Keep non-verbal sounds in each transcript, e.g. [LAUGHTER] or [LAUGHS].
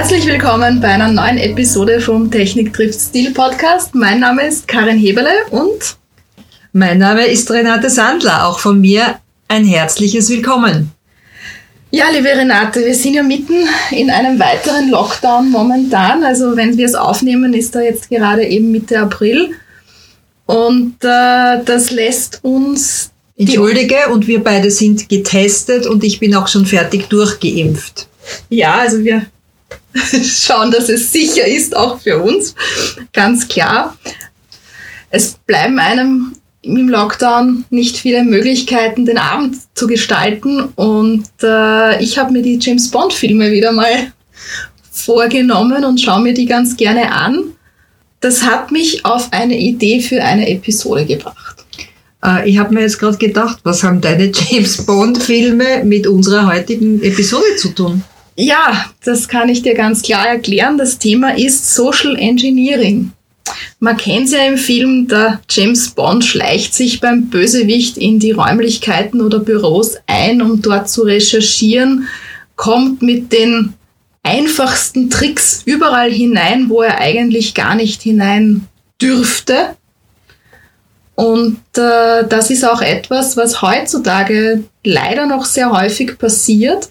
Herzlich willkommen bei einer neuen Episode vom Technik trifft Stil Podcast. Mein Name ist Karin Heberle und mein Name ist Renate Sandler. Auch von mir ein herzliches Willkommen. Ja, liebe Renate, wir sind ja mitten in einem weiteren Lockdown momentan. Also wenn wir es aufnehmen, ist da jetzt gerade eben Mitte April. Und äh, das lässt uns. Entschuldige, und wir beide sind getestet und ich bin auch schon fertig durchgeimpft. Ja, also wir [LAUGHS] schauen, dass es sicher ist, auch für uns. Ganz klar. Es bleiben einem im Lockdown nicht viele Möglichkeiten, den Abend zu gestalten. Und äh, ich habe mir die James Bond-Filme wieder mal vorgenommen und schaue mir die ganz gerne an. Das hat mich auf eine Idee für eine Episode gebracht. Äh, ich habe mir jetzt gerade gedacht, was haben deine [LAUGHS] James Bond-Filme mit unserer heutigen Episode zu tun? Ja, das kann ich dir ganz klar erklären. Das Thema ist Social Engineering. Man kennt es ja im Film, der James Bond schleicht sich beim Bösewicht in die Räumlichkeiten oder Büros ein, um dort zu recherchieren, kommt mit den einfachsten Tricks überall hinein, wo er eigentlich gar nicht hinein dürfte. Und äh, das ist auch etwas, was heutzutage leider noch sehr häufig passiert,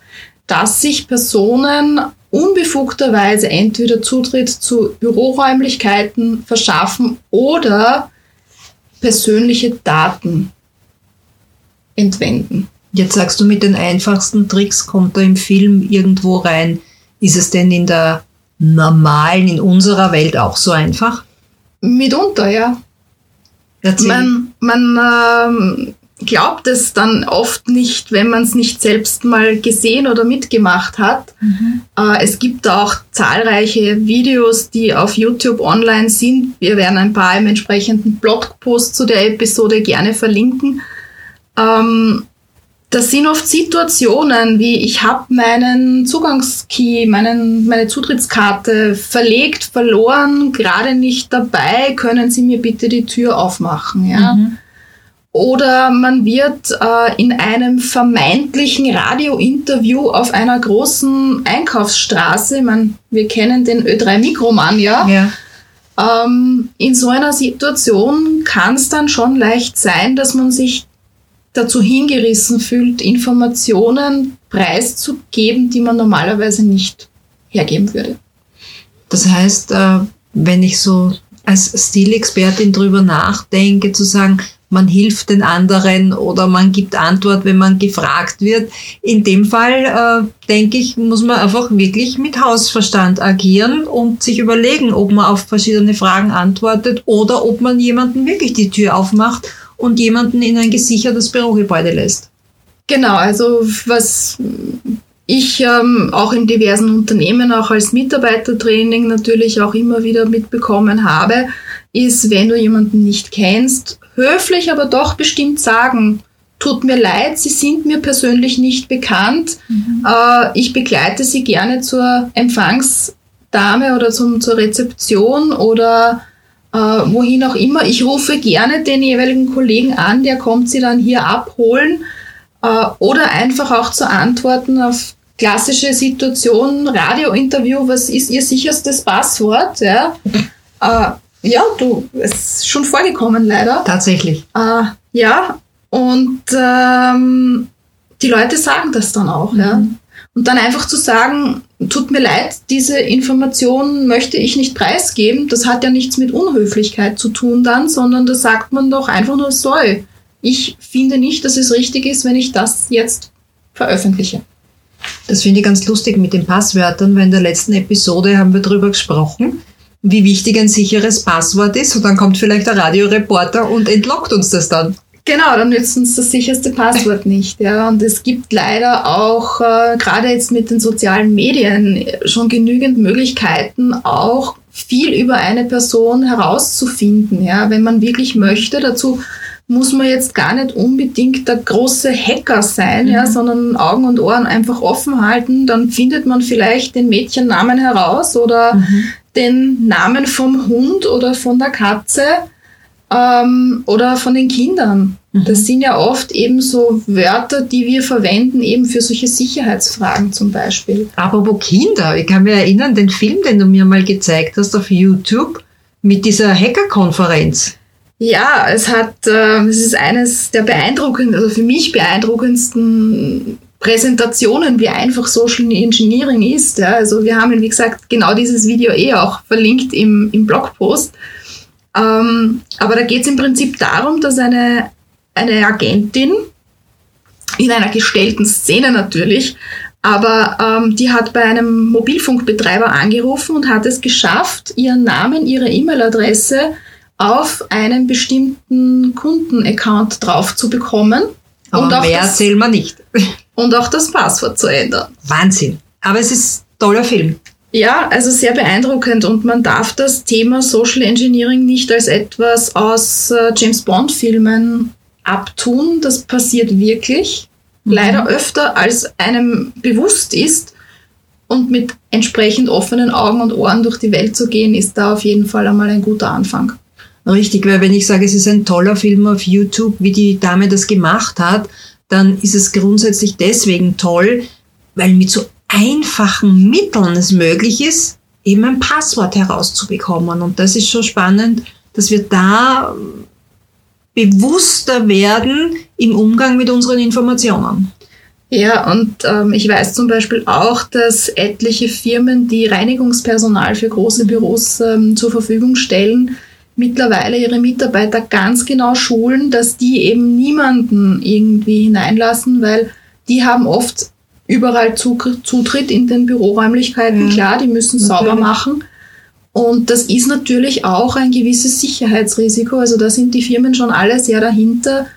dass sich Personen unbefugterweise entweder Zutritt zu Büroräumlichkeiten verschaffen oder persönliche Daten entwenden. Jetzt sagst du, mit den einfachsten Tricks kommt er im Film irgendwo rein. Ist es denn in der normalen, in unserer Welt auch so einfach? Mitunter, ja. Erzähl. Man, man ähm, glaubt es dann oft nicht, wenn man es nicht selbst mal gesehen oder mitgemacht hat. Mhm. Äh, es gibt auch zahlreiche Videos, die auf YouTube online sind. Wir werden ein paar im entsprechenden Blogpost zu der Episode gerne verlinken. Ähm, das sind oft Situationen wie ich habe meinen Zugangskey, meinen, meine Zutrittskarte verlegt, verloren, gerade nicht dabei. Können Sie mir bitte die Tür aufmachen? Ja. Mhm. Oder man wird äh, in einem vermeintlichen Radiointerview auf einer großen Einkaufsstraße, man, wir kennen den Ö3 Mikroman, ja. ja. Ähm, in so einer Situation kann es dann schon leicht sein, dass man sich dazu hingerissen fühlt, Informationen preiszugeben, die man normalerweise nicht hergeben würde. Das heißt, äh, wenn ich so als Stilexpertin drüber nachdenke, zu sagen, man hilft den anderen oder man gibt Antwort, wenn man gefragt wird. In dem Fall, äh, denke ich, muss man einfach wirklich mit Hausverstand agieren und sich überlegen, ob man auf verschiedene Fragen antwortet oder ob man jemanden wirklich die Tür aufmacht und jemanden in ein gesichertes Bürogebäude lässt. Genau, also was ich ähm, auch in diversen Unternehmen, auch als Mitarbeitertraining natürlich auch immer wieder mitbekommen habe, ist, wenn du jemanden nicht kennst, höflich, aber doch bestimmt sagen, tut mir leid, Sie sind mir persönlich nicht bekannt. Mhm. Äh, ich begleite Sie gerne zur Empfangsdame oder zum, zur Rezeption oder äh, wohin auch immer. Ich rufe gerne den jeweiligen Kollegen an, der kommt Sie dann hier abholen. Äh, oder einfach auch zu antworten auf klassische Situationen, Radiointerview, was ist Ihr sicherstes Passwort? Ja? [LAUGHS] Ja, du, es ist schon vorgekommen, leider. Tatsächlich. Äh, ja, und ähm, die Leute sagen das dann auch, mhm. ja. Und dann einfach zu sagen, tut mir leid, diese Information möchte ich nicht preisgeben, das hat ja nichts mit Unhöflichkeit zu tun dann, sondern da sagt man doch einfach nur so, ich finde nicht, dass es richtig ist, wenn ich das jetzt veröffentliche. Das finde ich ganz lustig mit den Passwörtern, weil in der letzten Episode haben wir darüber gesprochen, wie wichtig ein sicheres Passwort ist und dann kommt vielleicht der Radioreporter und entlockt uns das dann. Genau, dann nützt uns das sicherste Passwort nicht. Ja. Und es gibt leider auch, äh, gerade jetzt mit den sozialen Medien, schon genügend Möglichkeiten, auch viel über eine Person herauszufinden, ja, wenn man wirklich möchte. Dazu muss man jetzt gar nicht unbedingt der große Hacker sein, mhm. ja, sondern Augen und Ohren einfach offen halten. Dann findet man vielleicht den Mädchennamen heraus oder mhm den Namen vom Hund oder von der Katze ähm, oder von den Kindern. Mhm. Das sind ja oft eben so Wörter, die wir verwenden, eben für solche Sicherheitsfragen zum Beispiel. Aber wo Kinder? Ich kann mich erinnern, den Film, den du mir mal gezeigt hast auf YouTube mit dieser Hackerkonferenz. Ja, es hat, äh, es ist eines der beeindruckendsten, also für mich beeindruckendsten Präsentationen, wie einfach Social Engineering ist. Ja. Also wir haben, wie gesagt, genau dieses Video eh auch verlinkt im, im Blogpost. Ähm, aber da geht es im Prinzip darum, dass eine, eine Agentin in einer gestellten Szene natürlich, aber ähm, die hat bei einem Mobilfunkbetreiber angerufen und hat es geschafft, ihren Namen, ihre E-Mail-Adresse auf einen bestimmten Kundenaccount drauf zu bekommen. Aber und mehr erzählen wir nicht. Und auch das Passwort zu ändern. Wahnsinn. Aber es ist ein toller Film. Ja, also sehr beeindruckend und man darf das Thema Social Engineering nicht als etwas aus äh, James Bond Filmen abtun. Das passiert wirklich. Mhm. Leider öfter, als einem bewusst ist. Und mit entsprechend offenen Augen und Ohren durch die Welt zu gehen, ist da auf jeden Fall einmal ein guter Anfang. Richtig, weil wenn ich sage, es ist ein toller Film auf YouTube, wie die Dame das gemacht hat, dann ist es grundsätzlich deswegen toll, weil mit so einfachen Mitteln es möglich ist, eben ein Passwort herauszubekommen. Und das ist schon spannend, dass wir da bewusster werden im Umgang mit unseren Informationen. Ja, und ähm, ich weiß zum Beispiel auch, dass etliche Firmen, die Reinigungspersonal für große Büros ähm, zur Verfügung stellen, mittlerweile ihre Mitarbeiter ganz genau schulen, dass die eben niemanden irgendwie hineinlassen, weil die haben oft überall Zutritt in den Büroräumlichkeiten. Ja, Klar, die müssen sauber machen. Und das ist natürlich auch ein gewisses Sicherheitsrisiko. Also da sind die Firmen schon alle sehr dahinter,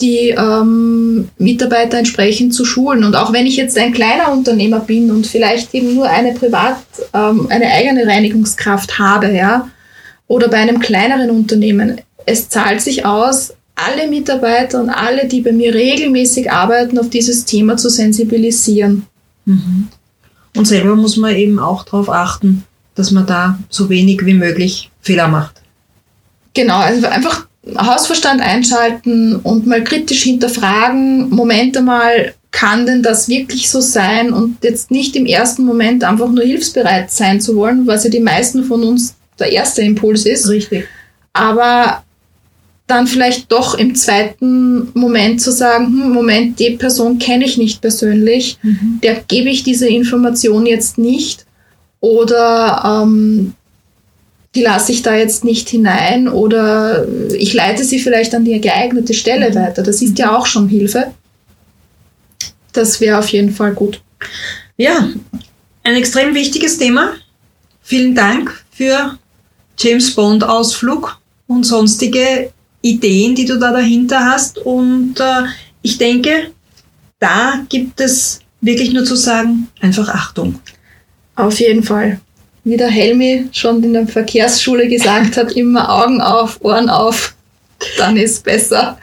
die ähm, Mitarbeiter entsprechend zu schulen. Und auch wenn ich jetzt ein kleiner Unternehmer bin und vielleicht eben nur eine privat, ähm, eine eigene Reinigungskraft habe, ja, oder bei einem kleineren Unternehmen. Es zahlt sich aus, alle Mitarbeiter und alle, die bei mir regelmäßig arbeiten, auf dieses Thema zu sensibilisieren. Mhm. Und selber muss man eben auch darauf achten, dass man da so wenig wie möglich Fehler macht. Genau, also einfach Hausverstand einschalten und mal kritisch hinterfragen, Moment einmal, kann denn das wirklich so sein und jetzt nicht im ersten Moment einfach nur hilfsbereit sein zu wollen, was ja die meisten von uns der erste Impuls ist. Richtig. Aber dann vielleicht doch im zweiten Moment zu sagen, hm, Moment, die Person kenne ich nicht persönlich, mhm. der gebe ich diese Information jetzt nicht oder ähm, die lasse ich da jetzt nicht hinein oder ich leite sie vielleicht an die geeignete Stelle mhm. weiter. Das ist ja auch schon Hilfe. Das wäre auf jeden Fall gut. Ja, ein extrem wichtiges Thema. Vielen Dank für James Bond Ausflug und sonstige Ideen, die du da dahinter hast. Und äh, ich denke, da gibt es wirklich nur zu sagen, einfach Achtung. Auf jeden Fall. Wie der Helmi schon in der Verkehrsschule gesagt hat, immer Augen auf, Ohren auf, dann ist besser.